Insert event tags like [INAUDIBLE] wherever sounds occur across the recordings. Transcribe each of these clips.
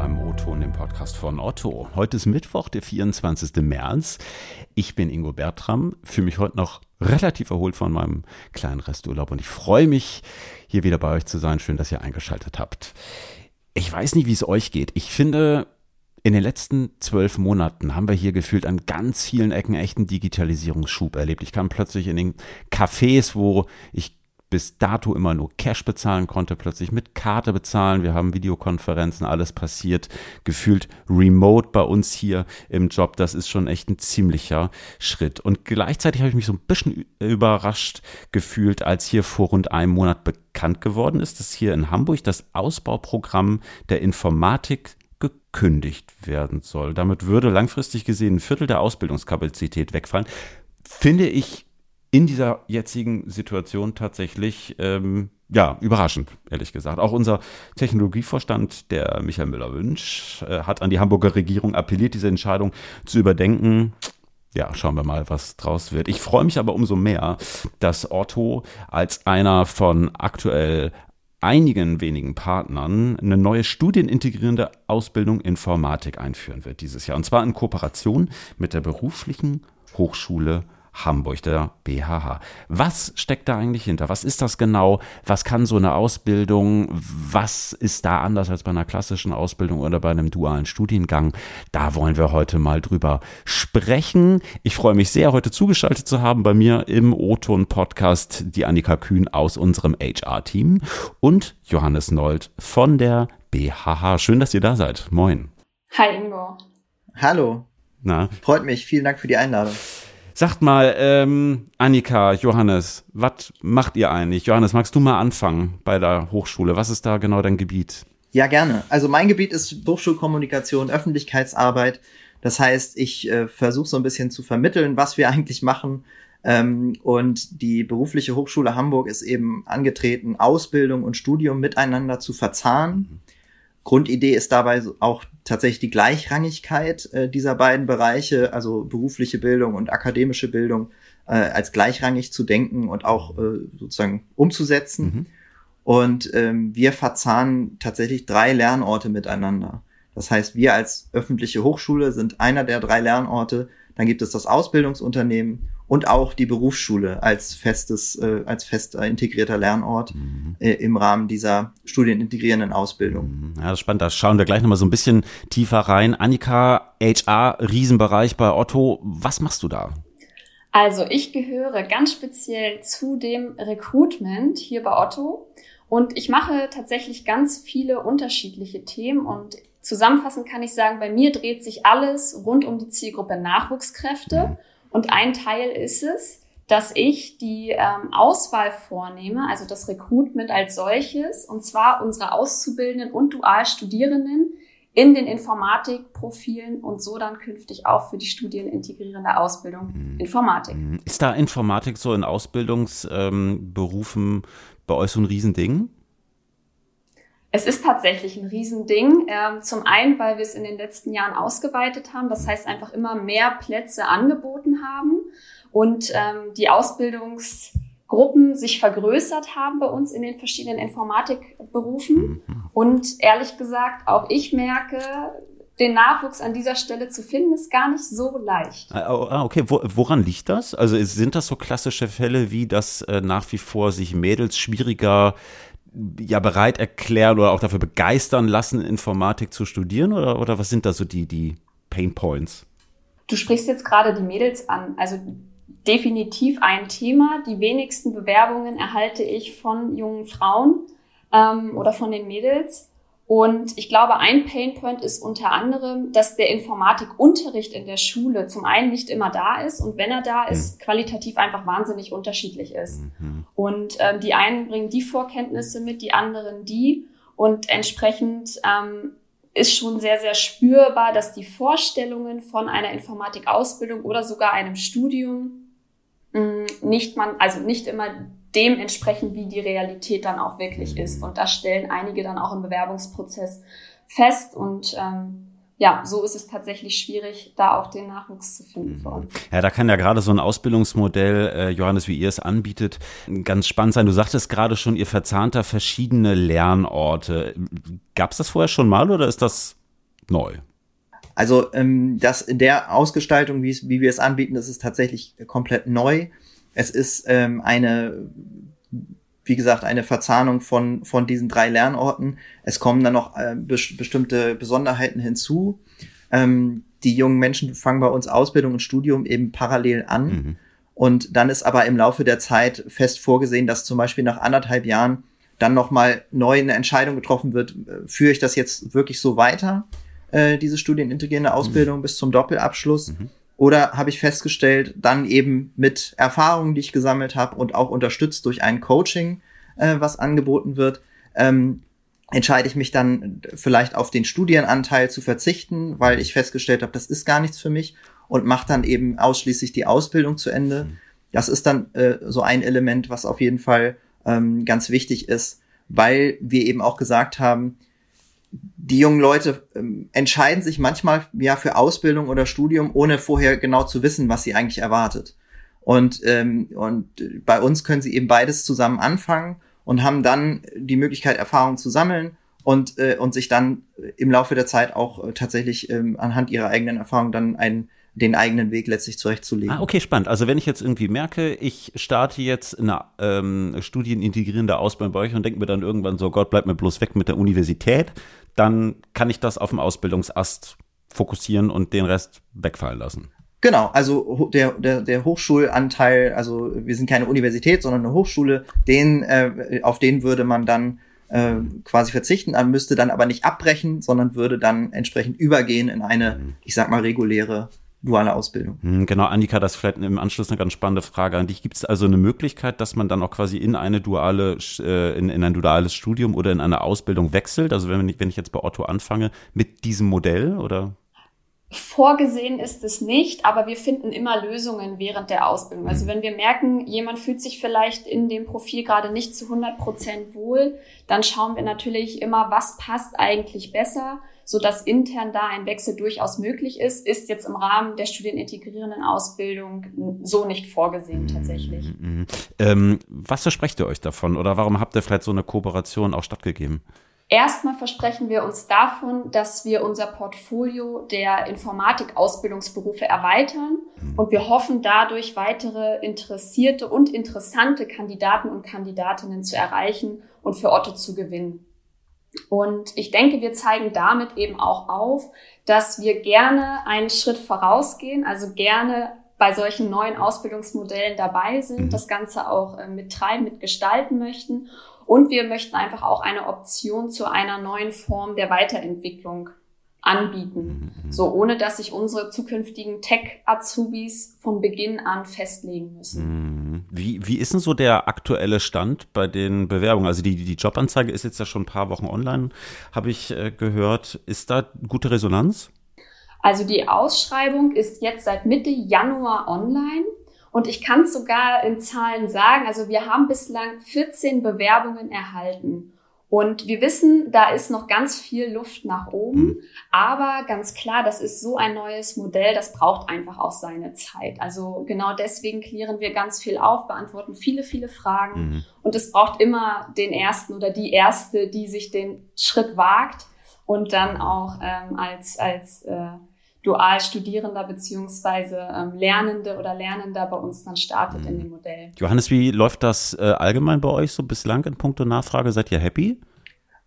beim O-Ton, dem Podcast von Otto. Heute ist Mittwoch, der 24. März. Ich bin Ingo Bertram, fühle mich heute noch relativ erholt von meinem kleinen Resturlaub und ich freue mich, hier wieder bei euch zu sein. Schön, dass ihr eingeschaltet habt. Ich weiß nicht, wie es euch geht. Ich finde, in den letzten zwölf Monaten haben wir hier gefühlt an ganz vielen Ecken echten Digitalisierungsschub erlebt. Ich kam plötzlich in den Cafés, wo ich bis dato immer nur Cash bezahlen konnte, plötzlich mit Karte bezahlen. Wir haben Videokonferenzen, alles passiert, gefühlt remote bei uns hier im Job. Das ist schon echt ein ziemlicher Schritt. Und gleichzeitig habe ich mich so ein bisschen überrascht gefühlt, als hier vor rund einem Monat bekannt geworden ist, dass hier in Hamburg das Ausbauprogramm der Informatik gekündigt werden soll. Damit würde langfristig gesehen ein Viertel der Ausbildungskapazität wegfallen. Finde ich in dieser jetzigen Situation tatsächlich ähm, ja überraschend, ehrlich gesagt. Auch unser Technologievorstand, der Michael Müller-Wünsch, äh, hat an die Hamburger Regierung appelliert, diese Entscheidung zu überdenken. Ja, schauen wir mal, was draus wird. Ich freue mich aber umso mehr, dass Otto als einer von aktuell einigen wenigen Partnern eine neue studienintegrierende Ausbildung Informatik einführen wird dieses Jahr. Und zwar in Kooperation mit der beruflichen Hochschule Hamburg, der BHH. Was steckt da eigentlich hinter? Was ist das genau? Was kann so eine Ausbildung? Was ist da anders als bei einer klassischen Ausbildung oder bei einem dualen Studiengang? Da wollen wir heute mal drüber sprechen. Ich freue mich sehr, heute zugeschaltet zu haben bei mir im O-Ton-Podcast die Annika Kühn aus unserem HR-Team und Johannes Nold von der BHH. Schön, dass ihr da seid. Moin. Hi Ingo. Hallo. Na? Freut mich. Vielen Dank für die Einladung. Sagt mal, ähm, Annika, Johannes, was macht ihr eigentlich? Johannes, magst du mal anfangen bei der Hochschule? Was ist da genau dein Gebiet? Ja, gerne. Also mein Gebiet ist Hochschulkommunikation, Öffentlichkeitsarbeit. Das heißt, ich äh, versuche so ein bisschen zu vermitteln, was wir eigentlich machen. Ähm, und die berufliche Hochschule Hamburg ist eben angetreten, Ausbildung und Studium miteinander zu verzahnen. Mhm. Grundidee ist dabei auch tatsächlich die Gleichrangigkeit äh, dieser beiden Bereiche, also berufliche Bildung und akademische Bildung, äh, als gleichrangig zu denken und auch äh, sozusagen umzusetzen. Mhm. Und ähm, wir verzahnen tatsächlich drei Lernorte miteinander. Das heißt, wir als öffentliche Hochschule sind einer der drei Lernorte. Dann gibt es das Ausbildungsunternehmen und auch die Berufsschule als festes, äh, als fest integrierter Lernort mhm. äh, im Rahmen dieser studienintegrierenden Ausbildung. Mhm. Ja, das ist spannend. Da schauen wir gleich nochmal so ein bisschen tiefer rein. Annika, HR, Riesenbereich bei Otto. Was machst du da? Also ich gehöre ganz speziell zu dem Recruitment hier bei Otto und ich mache tatsächlich ganz viele unterschiedliche Themen und zusammenfassend kann ich sagen, bei mir dreht sich alles rund um die Zielgruppe Nachwuchskräfte. Mhm und ein Teil ist es, dass ich die ähm, Auswahl vornehme, also das Recruitment als solches, und zwar unsere Auszubildenden und Dualstudierenden in den Informatikprofilen und so dann künftig auch für die studienintegrierende Ausbildung mhm. Informatik. Mhm. Ist da Informatik so in Ausbildungsberufen ähm, bei euch so ein Riesending? Es ist tatsächlich ein Riesending. Ähm, zum einen, weil wir es in den letzten Jahren ausgeweitet haben. Das heißt, einfach immer mehr Plätze angeboten haben und ähm, die Ausbildungsgruppen sich vergrößert haben bei uns in den verschiedenen Informatikberufen. Mhm. Und ehrlich gesagt, auch ich merke, den Nachwuchs an dieser Stelle zu finden, ist gar nicht so leicht. Ah, oh, ah okay. woran liegt das? Also sind das so klassische Fälle wie, dass äh, nach wie vor sich Mädels schwieriger ja bereit erklären oder auch dafür begeistern lassen, Informatik zu studieren? Oder, oder was sind da so die, die Pain Points? Du sprichst jetzt gerade die Mädels an. Also definitiv ein Thema. Die wenigsten Bewerbungen erhalte ich von jungen Frauen ähm, oder von den Mädels. Und ich glaube, ein Painpoint ist unter anderem, dass der Informatikunterricht in der Schule zum einen nicht immer da ist und wenn er da ist, mhm. qualitativ einfach wahnsinnig unterschiedlich ist. Mhm. Und ähm, die einen bringen die Vorkenntnisse mit, die anderen die. Und entsprechend ähm, ist schon sehr, sehr spürbar, dass die Vorstellungen von einer Informatikausbildung oder sogar einem Studium mh, mm, nicht man, also nicht immer dementsprechend, wie die Realität dann auch wirklich ist. Und das stellen einige dann auch im Bewerbungsprozess fest und ähm, ja, so ist es tatsächlich schwierig, da auch den Nachwuchs zu finden für uns. Ja, da kann ja gerade so ein Ausbildungsmodell, äh, Johannes, wie ihr es anbietet, ganz spannend sein. Du sagtest gerade schon, ihr verzahnt da verschiedene Lernorte. Gab es das vorher schon mal oder ist das neu. Also ähm, das in der Ausgestaltung, wie, wie wir es anbieten, das ist tatsächlich komplett neu. Es ist ähm, eine, wie gesagt, eine Verzahnung von, von diesen drei Lernorten. Es kommen dann noch äh, be bestimmte Besonderheiten hinzu. Ähm, die jungen Menschen fangen bei uns Ausbildung und Studium eben parallel an. Mhm. Und dann ist aber im Laufe der Zeit fest vorgesehen, dass zum Beispiel nach anderthalb Jahren dann nochmal neu eine Entscheidung getroffen wird, äh, führe ich das jetzt wirklich so weiter, äh, diese studienintegrierende Ausbildung mhm. bis zum Doppelabschluss? Mhm. Oder habe ich festgestellt, dann eben mit Erfahrungen, die ich gesammelt habe und auch unterstützt durch ein Coaching, äh, was angeboten wird, ähm, entscheide ich mich dann vielleicht auf den Studienanteil zu verzichten, weil ich festgestellt habe, das ist gar nichts für mich und mache dann eben ausschließlich die Ausbildung zu Ende. Mhm. Das ist dann äh, so ein Element, was auf jeden Fall ähm, ganz wichtig ist, weil wir eben auch gesagt haben, die jungen Leute ähm, entscheiden sich manchmal ja für Ausbildung oder Studium, ohne vorher genau zu wissen, was sie eigentlich erwartet. Und, ähm, und bei uns können sie eben beides zusammen anfangen und haben dann die Möglichkeit, Erfahrungen zu sammeln und, äh, und sich dann im Laufe der Zeit auch äh, tatsächlich ähm, anhand ihrer eigenen Erfahrungen dann ein, den eigenen Weg letztlich zurechtzulegen. Ah, okay, spannend. Also wenn ich jetzt irgendwie merke, ich starte jetzt eine ähm, studienintegrierende Ausbildung bei euch und denke mir dann irgendwann so, Gott, bleib mir bloß weg mit der Universität, dann kann ich das auf dem Ausbildungsast fokussieren und den Rest wegfallen lassen. Genau, also der, der, der Hochschulanteil, also wir sind keine Universität, sondern eine Hochschule, den, äh, auf den würde man dann äh, quasi verzichten, man müsste dann aber nicht abbrechen, sondern würde dann entsprechend übergehen in eine, ich sag mal, reguläre duale Ausbildung. Hm, genau, Annika, das ist vielleicht im Anschluss eine ganz spannende Frage an dich. Gibt es also eine Möglichkeit, dass man dann auch quasi in eine duale, äh, in, in ein duales Studium oder in eine Ausbildung wechselt? Also wenn ich, wenn ich jetzt bei Otto anfange, mit diesem Modell oder? Vorgesehen ist es nicht, aber wir finden immer Lösungen während der Ausbildung. Also wenn wir merken, jemand fühlt sich vielleicht in dem Profil gerade nicht zu 100 Prozent wohl, dann schauen wir natürlich immer, was passt eigentlich besser so dass intern da ein Wechsel durchaus möglich ist, ist jetzt im Rahmen der studienintegrierenden Ausbildung so nicht vorgesehen tatsächlich. Mhm, mhm. Ähm, was versprecht ihr euch davon oder warum habt ihr vielleicht so eine Kooperation auch stattgegeben? Erstmal versprechen wir uns davon, dass wir unser Portfolio der Informatik-Ausbildungsberufe erweitern mhm. und wir hoffen dadurch weitere interessierte und interessante Kandidaten und Kandidatinnen zu erreichen und für Otto zu gewinnen. Und ich denke, wir zeigen damit eben auch auf, dass wir gerne einen Schritt vorausgehen, also gerne bei solchen neuen Ausbildungsmodellen dabei sind, mhm. das Ganze auch äh, mittreiben, mitgestalten möchten. Und wir möchten einfach auch eine Option zu einer neuen Form der Weiterentwicklung anbieten. Mhm. So ohne dass sich unsere zukünftigen Tech-Azubis von Beginn an festlegen müssen. Mhm. Wie, wie ist denn so der aktuelle Stand bei den Bewerbungen? Also die, die Jobanzeige ist jetzt ja schon ein paar Wochen online, habe ich äh, gehört. Ist da gute Resonanz? Also die Ausschreibung ist jetzt seit Mitte Januar online. Und ich kann es sogar in Zahlen sagen, also wir haben bislang 14 Bewerbungen erhalten. Und wir wissen, da ist noch ganz viel Luft nach oben. Mhm. Aber ganz klar, das ist so ein neues Modell, das braucht einfach auch seine Zeit. Also genau deswegen klären wir ganz viel auf, beantworten viele, viele Fragen. Mhm. Und es braucht immer den Ersten oder die Erste, die sich den Schritt wagt und dann auch ähm, als, als äh, Dualstudierender beziehungsweise ähm, Lernende oder Lernender bei uns dann startet mhm. in dem Modell. Johannes, wie läuft das äh, allgemein bei euch so bislang in puncto Nachfrage? Seid ihr happy?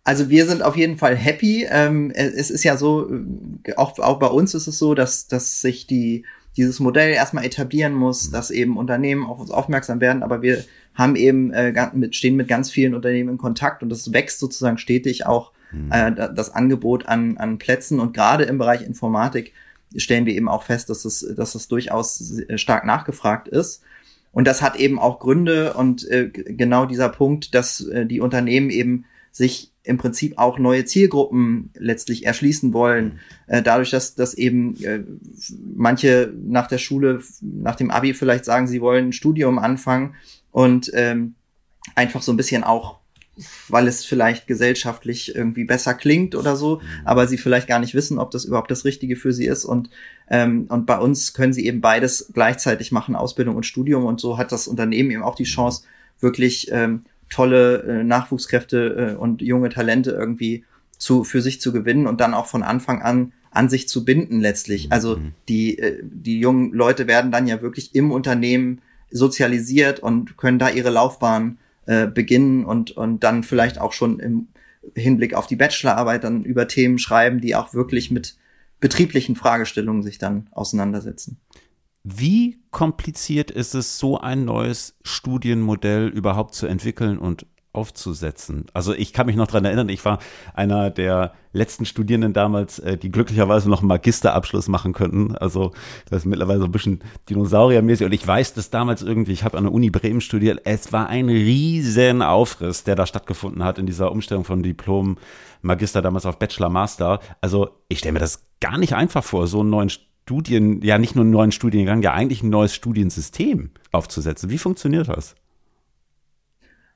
Also wir sind auf jeden Fall happy. Ähm, es ist ja so, äh, auch, auch bei uns ist es so, dass, dass sich die, dieses Modell erstmal etablieren muss, mhm. dass eben Unternehmen auf uns aufmerksam werden, aber wir haben eben äh, mit, stehen mit ganz vielen Unternehmen in Kontakt und das wächst sozusagen stetig auch mhm. äh, das Angebot an, an Plätzen und gerade im Bereich Informatik stellen wir eben auch fest, dass es, dass es durchaus stark nachgefragt ist. Und das hat eben auch Gründe und äh, genau dieser Punkt, dass äh, die Unternehmen eben sich im Prinzip auch neue Zielgruppen letztlich erschließen wollen. Äh, dadurch, dass, dass eben äh, manche nach der Schule, nach dem Abi vielleicht sagen, sie wollen ein Studium anfangen und ähm, einfach so ein bisschen auch weil es vielleicht gesellschaftlich irgendwie besser klingt oder so, mhm. aber sie vielleicht gar nicht wissen, ob das überhaupt das Richtige für sie ist. Und, ähm, und bei uns können sie eben beides gleichzeitig machen, Ausbildung und Studium. Und so hat das Unternehmen eben auch die Chance, wirklich ähm, tolle äh, Nachwuchskräfte äh, und junge Talente irgendwie zu, für sich zu gewinnen und dann auch von Anfang an an sich zu binden letztlich. Also mhm. die, äh, die jungen Leute werden dann ja wirklich im Unternehmen sozialisiert und können da ihre Laufbahn äh, beginnen und, und dann vielleicht auch schon im Hinblick auf die Bachelorarbeit dann über Themen schreiben, die auch wirklich mit betrieblichen Fragestellungen sich dann auseinandersetzen. Wie kompliziert ist es, so ein neues Studienmodell überhaupt zu entwickeln und aufzusetzen. Also ich kann mich noch dran erinnern, ich war einer der letzten Studierenden damals, äh, die glücklicherweise noch einen Magisterabschluss machen könnten. Also das ist mittlerweile so ein bisschen dinosauriermäßig. Und ich weiß, dass damals irgendwie, ich habe an der Uni Bremen studiert, es war ein riesen Aufriss, der da stattgefunden hat in dieser Umstellung von Diplom, Magister damals auf Bachelor, Master. Also ich stelle mir das gar nicht einfach vor, so einen neuen Studien, ja nicht nur einen neuen Studiengang, ja eigentlich ein neues Studiensystem aufzusetzen. Wie funktioniert das?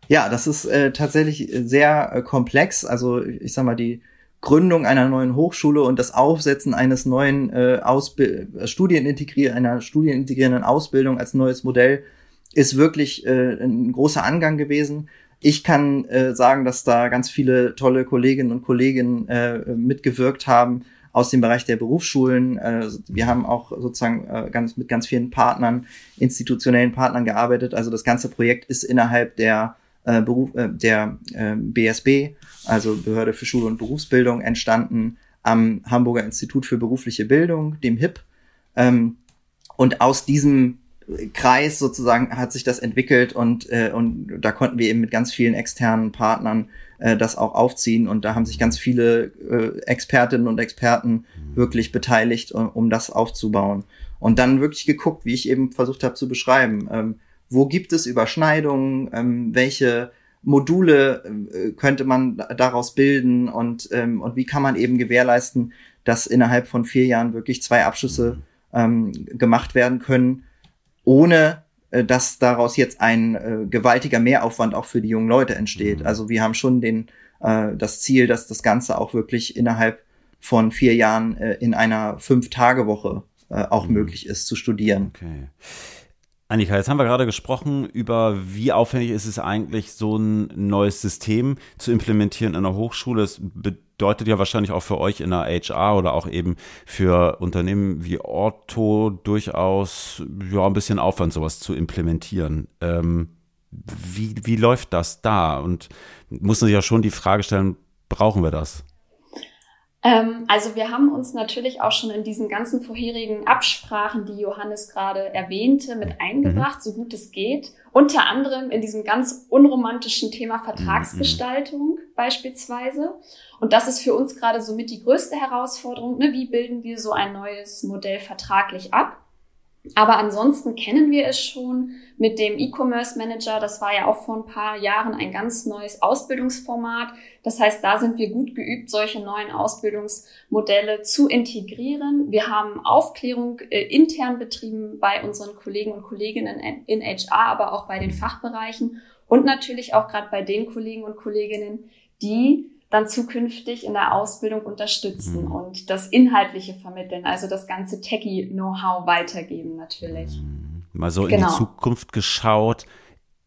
Ja, das ist äh, tatsächlich sehr äh, komplex. Also ich sag mal, die Gründung einer neuen Hochschule und das Aufsetzen eines neuen äh, Ausbild äh, Studienintegrier einer studienintegrierenden Ausbildung als neues Modell ist wirklich äh, ein großer Angang gewesen. Ich kann äh, sagen, dass da ganz viele tolle Kolleginnen und Kollegen äh, mitgewirkt haben aus dem Bereich der Berufsschulen. Äh, wir haben auch sozusagen äh, ganz mit ganz vielen Partnern, institutionellen Partnern gearbeitet. Also das ganze Projekt ist innerhalb der äh, Beruf, äh, der äh, BSB, also Behörde für Schule und Berufsbildung, entstanden am Hamburger Institut für berufliche Bildung, dem HIP. Ähm, und aus diesem Kreis sozusagen hat sich das entwickelt und, äh, und da konnten wir eben mit ganz vielen externen Partnern äh, das auch aufziehen und da haben sich ganz viele äh, Expertinnen und Experten wirklich beteiligt, um, um das aufzubauen. Und dann wirklich geguckt, wie ich eben versucht habe zu beschreiben. Ähm, wo gibt es Überschneidungen, ähm, welche Module äh, könnte man daraus bilden und, ähm, und wie kann man eben gewährleisten, dass innerhalb von vier Jahren wirklich zwei Abschlüsse ähm, gemacht werden können, ohne äh, dass daraus jetzt ein äh, gewaltiger Mehraufwand auch für die jungen Leute entsteht. Mhm. Also wir haben schon den, äh, das Ziel, dass das Ganze auch wirklich innerhalb von vier Jahren äh, in einer Fünf-Tage-Woche äh, auch mhm. möglich ist zu studieren. Okay. Annika, jetzt haben wir gerade gesprochen über, wie aufwendig ist es eigentlich, so ein neues System zu implementieren in einer Hochschule. Das bedeutet ja wahrscheinlich auch für euch in der HR oder auch eben für Unternehmen wie Orto durchaus ja, ein bisschen Aufwand, sowas zu implementieren. Ähm, wie, wie läuft das da? Und muss man sich ja schon die Frage stellen, brauchen wir das? Ähm, also wir haben uns natürlich auch schon in diesen ganzen vorherigen Absprachen, die Johannes gerade erwähnte, mit mhm. eingebracht, mhm. so gut es geht. Unter anderem in diesem ganz unromantischen Thema Vertragsgestaltung mhm. beispielsweise. Und das ist für uns gerade somit die größte Herausforderung. Ne? Wie bilden wir so ein neues Modell vertraglich ab? Aber ansonsten kennen wir es schon mit dem E-Commerce Manager. Das war ja auch vor ein paar Jahren ein ganz neues Ausbildungsformat. Das heißt, da sind wir gut geübt, solche neuen Ausbildungsmodelle zu integrieren. Wir haben Aufklärung äh, intern betrieben bei unseren Kollegen und Kolleginnen in HR, aber auch bei den Fachbereichen und natürlich auch gerade bei den Kollegen und Kolleginnen, die dann zukünftig in der Ausbildung unterstützen mhm. und das Inhaltliche vermitteln, also das ganze Techie-Know-how weitergeben natürlich. Mhm. Mal so genau. in die genau. Zukunft geschaut.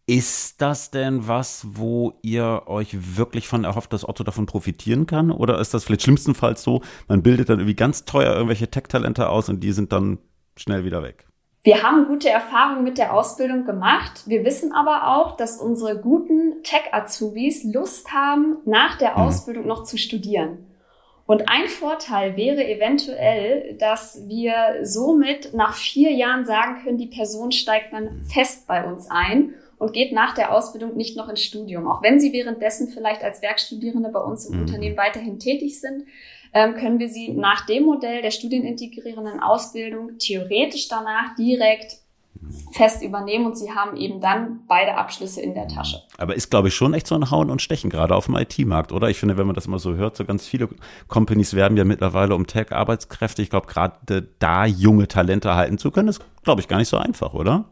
Ist das denn was, wo ihr euch wirklich von erhofft, dass Otto davon profitieren kann? Oder ist das vielleicht schlimmstenfalls so, man bildet dann irgendwie ganz teuer irgendwelche Tech-Talente aus und die sind dann schnell wieder weg? Wir haben gute Erfahrungen mit der Ausbildung gemacht. Wir wissen aber auch, dass unsere guten Tech-Azubis Lust haben, nach der mhm. Ausbildung noch zu studieren. Und ein Vorteil wäre eventuell, dass wir somit nach vier Jahren sagen können, die Person steigt dann fest bei uns ein und geht nach der Ausbildung nicht noch ins Studium. Auch wenn sie währenddessen vielleicht als Werkstudierende bei uns im mhm. Unternehmen weiterhin tätig sind, können wir sie nach dem Modell der studienintegrierenden Ausbildung theoretisch danach direkt fest übernehmen und sie haben eben dann beide Abschlüsse in der Tasche. Aber ist, glaube ich, schon echt so ein Hauen und Stechen, gerade auf dem IT-Markt, oder? Ich finde, wenn man das mal so hört, so ganz viele Companies werben ja mittlerweile um Tech-Arbeitskräfte. Ich glaube, gerade da junge Talente halten zu können, ist, glaube ich, gar nicht so einfach, oder?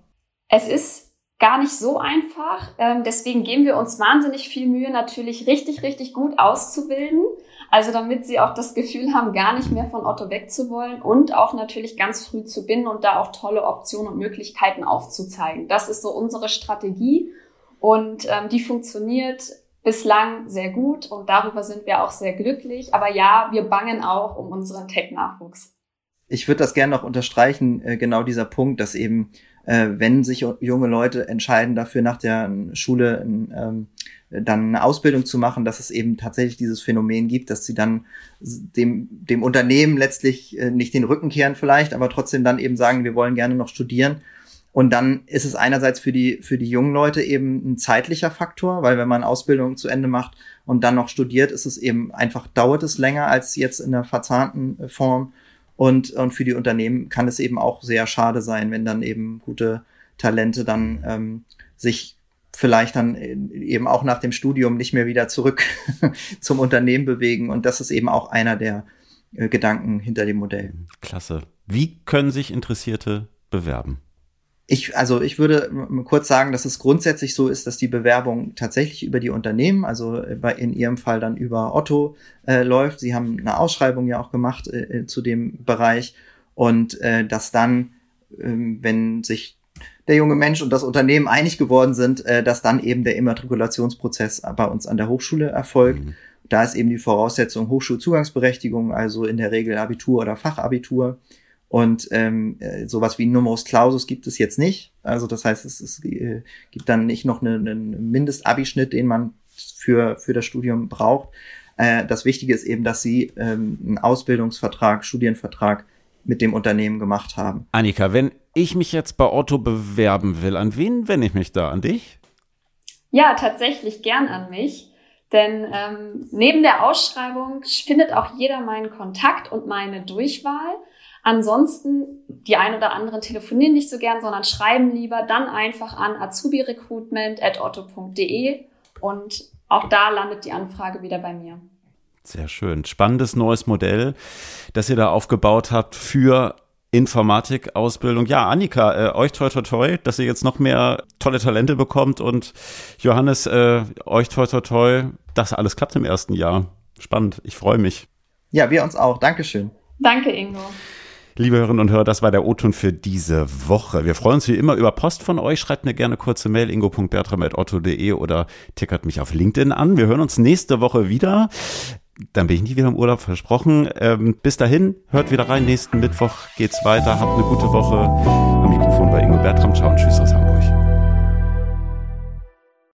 Es ist gar nicht so einfach. Ähm, deswegen geben wir uns wahnsinnig viel Mühe, natürlich richtig, richtig gut auszubilden. Also damit sie auch das Gefühl haben, gar nicht mehr von Otto wegzuwollen und auch natürlich ganz früh zu binden und da auch tolle Optionen und Möglichkeiten aufzuzeigen. Das ist so unsere Strategie und ähm, die funktioniert bislang sehr gut und darüber sind wir auch sehr glücklich. Aber ja, wir bangen auch um unseren Tech-Nachwuchs. Ich würde das gerne noch unterstreichen, äh, genau dieser Punkt, dass eben, wenn sich junge Leute entscheiden, dafür nach der Schule ähm, dann eine Ausbildung zu machen, dass es eben tatsächlich dieses Phänomen gibt, dass sie dann dem, dem Unternehmen letztlich äh, nicht den Rücken kehren vielleicht, aber trotzdem dann eben sagen, wir wollen gerne noch studieren und dann ist es einerseits für die, für die jungen Leute eben ein zeitlicher Faktor, weil wenn man Ausbildung zu Ende macht und dann noch studiert, ist es eben einfach, dauert es länger als jetzt in der verzahnten äh, Form. Und, und für die Unternehmen kann es eben auch sehr schade sein, wenn dann eben gute Talente dann ähm, sich vielleicht dann eben auch nach dem Studium nicht mehr wieder zurück [LAUGHS] zum Unternehmen bewegen. Und das ist eben auch einer der äh, Gedanken hinter dem Modell. Klasse. Wie können sich Interessierte bewerben? Ich, also ich würde kurz sagen, dass es grundsätzlich so ist, dass die Bewerbung tatsächlich über die Unternehmen, also bei, in Ihrem Fall dann über Otto äh, läuft. Sie haben eine Ausschreibung ja auch gemacht äh, äh zu dem Bereich und äh, dass dann, äh, wenn sich der junge Mensch und das Unternehmen einig geworden sind, äh, dass dann eben der Immatrikulationsprozess bei uns an der Hochschule erfolgt. Mhm. Da ist eben die Voraussetzung Hochschulzugangsberechtigung, also in der Regel Abitur oder Fachabitur. Und ähm, äh, sowas wie Numerus Clausus gibt es jetzt nicht. Also das heißt, es, es äh, gibt dann nicht noch einen, einen Mindestabischnitt, den man für, für das Studium braucht. Äh, das Wichtige ist eben, dass Sie ähm, einen Ausbildungsvertrag, Studienvertrag mit dem Unternehmen gemacht haben. Annika, wenn ich mich jetzt bei Otto bewerben will, an wen wende ich mich da? An dich? Ja, tatsächlich gern an mich. Denn ähm, neben der Ausschreibung findet auch jeder meinen Kontakt und meine Durchwahl. Ansonsten, die ein oder anderen telefonieren nicht so gern, sondern schreiben lieber dann einfach an azubirecruitment.otto.de und auch da landet die Anfrage wieder bei mir. Sehr schön. Spannendes neues Modell, das ihr da aufgebaut habt für Informatikausbildung. Ja, Annika, äh, euch toi toi toi, dass ihr jetzt noch mehr tolle Talente bekommt und Johannes, äh, euch toi toi toi, dass alles klappt im ersten Jahr. Spannend, ich freue mich. Ja, wir uns auch. Dankeschön. Danke, Ingo. Liebe Hörerinnen und Hörer, das war der O-Ton für diese Woche. Wir freuen uns wie immer über Post von euch. Schreibt mir gerne kurze Mail ingo.bertram.otto.de oder tickert mich auf LinkedIn an. Wir hören uns nächste Woche wieder. Dann bin ich nie wieder im Urlaub versprochen. Ähm, bis dahin, hört wieder rein. Nächsten Mittwoch geht's weiter. Habt eine gute Woche. Am Mikrofon bei Ingo Bertram. Ciao und tschüss aus Hamburg.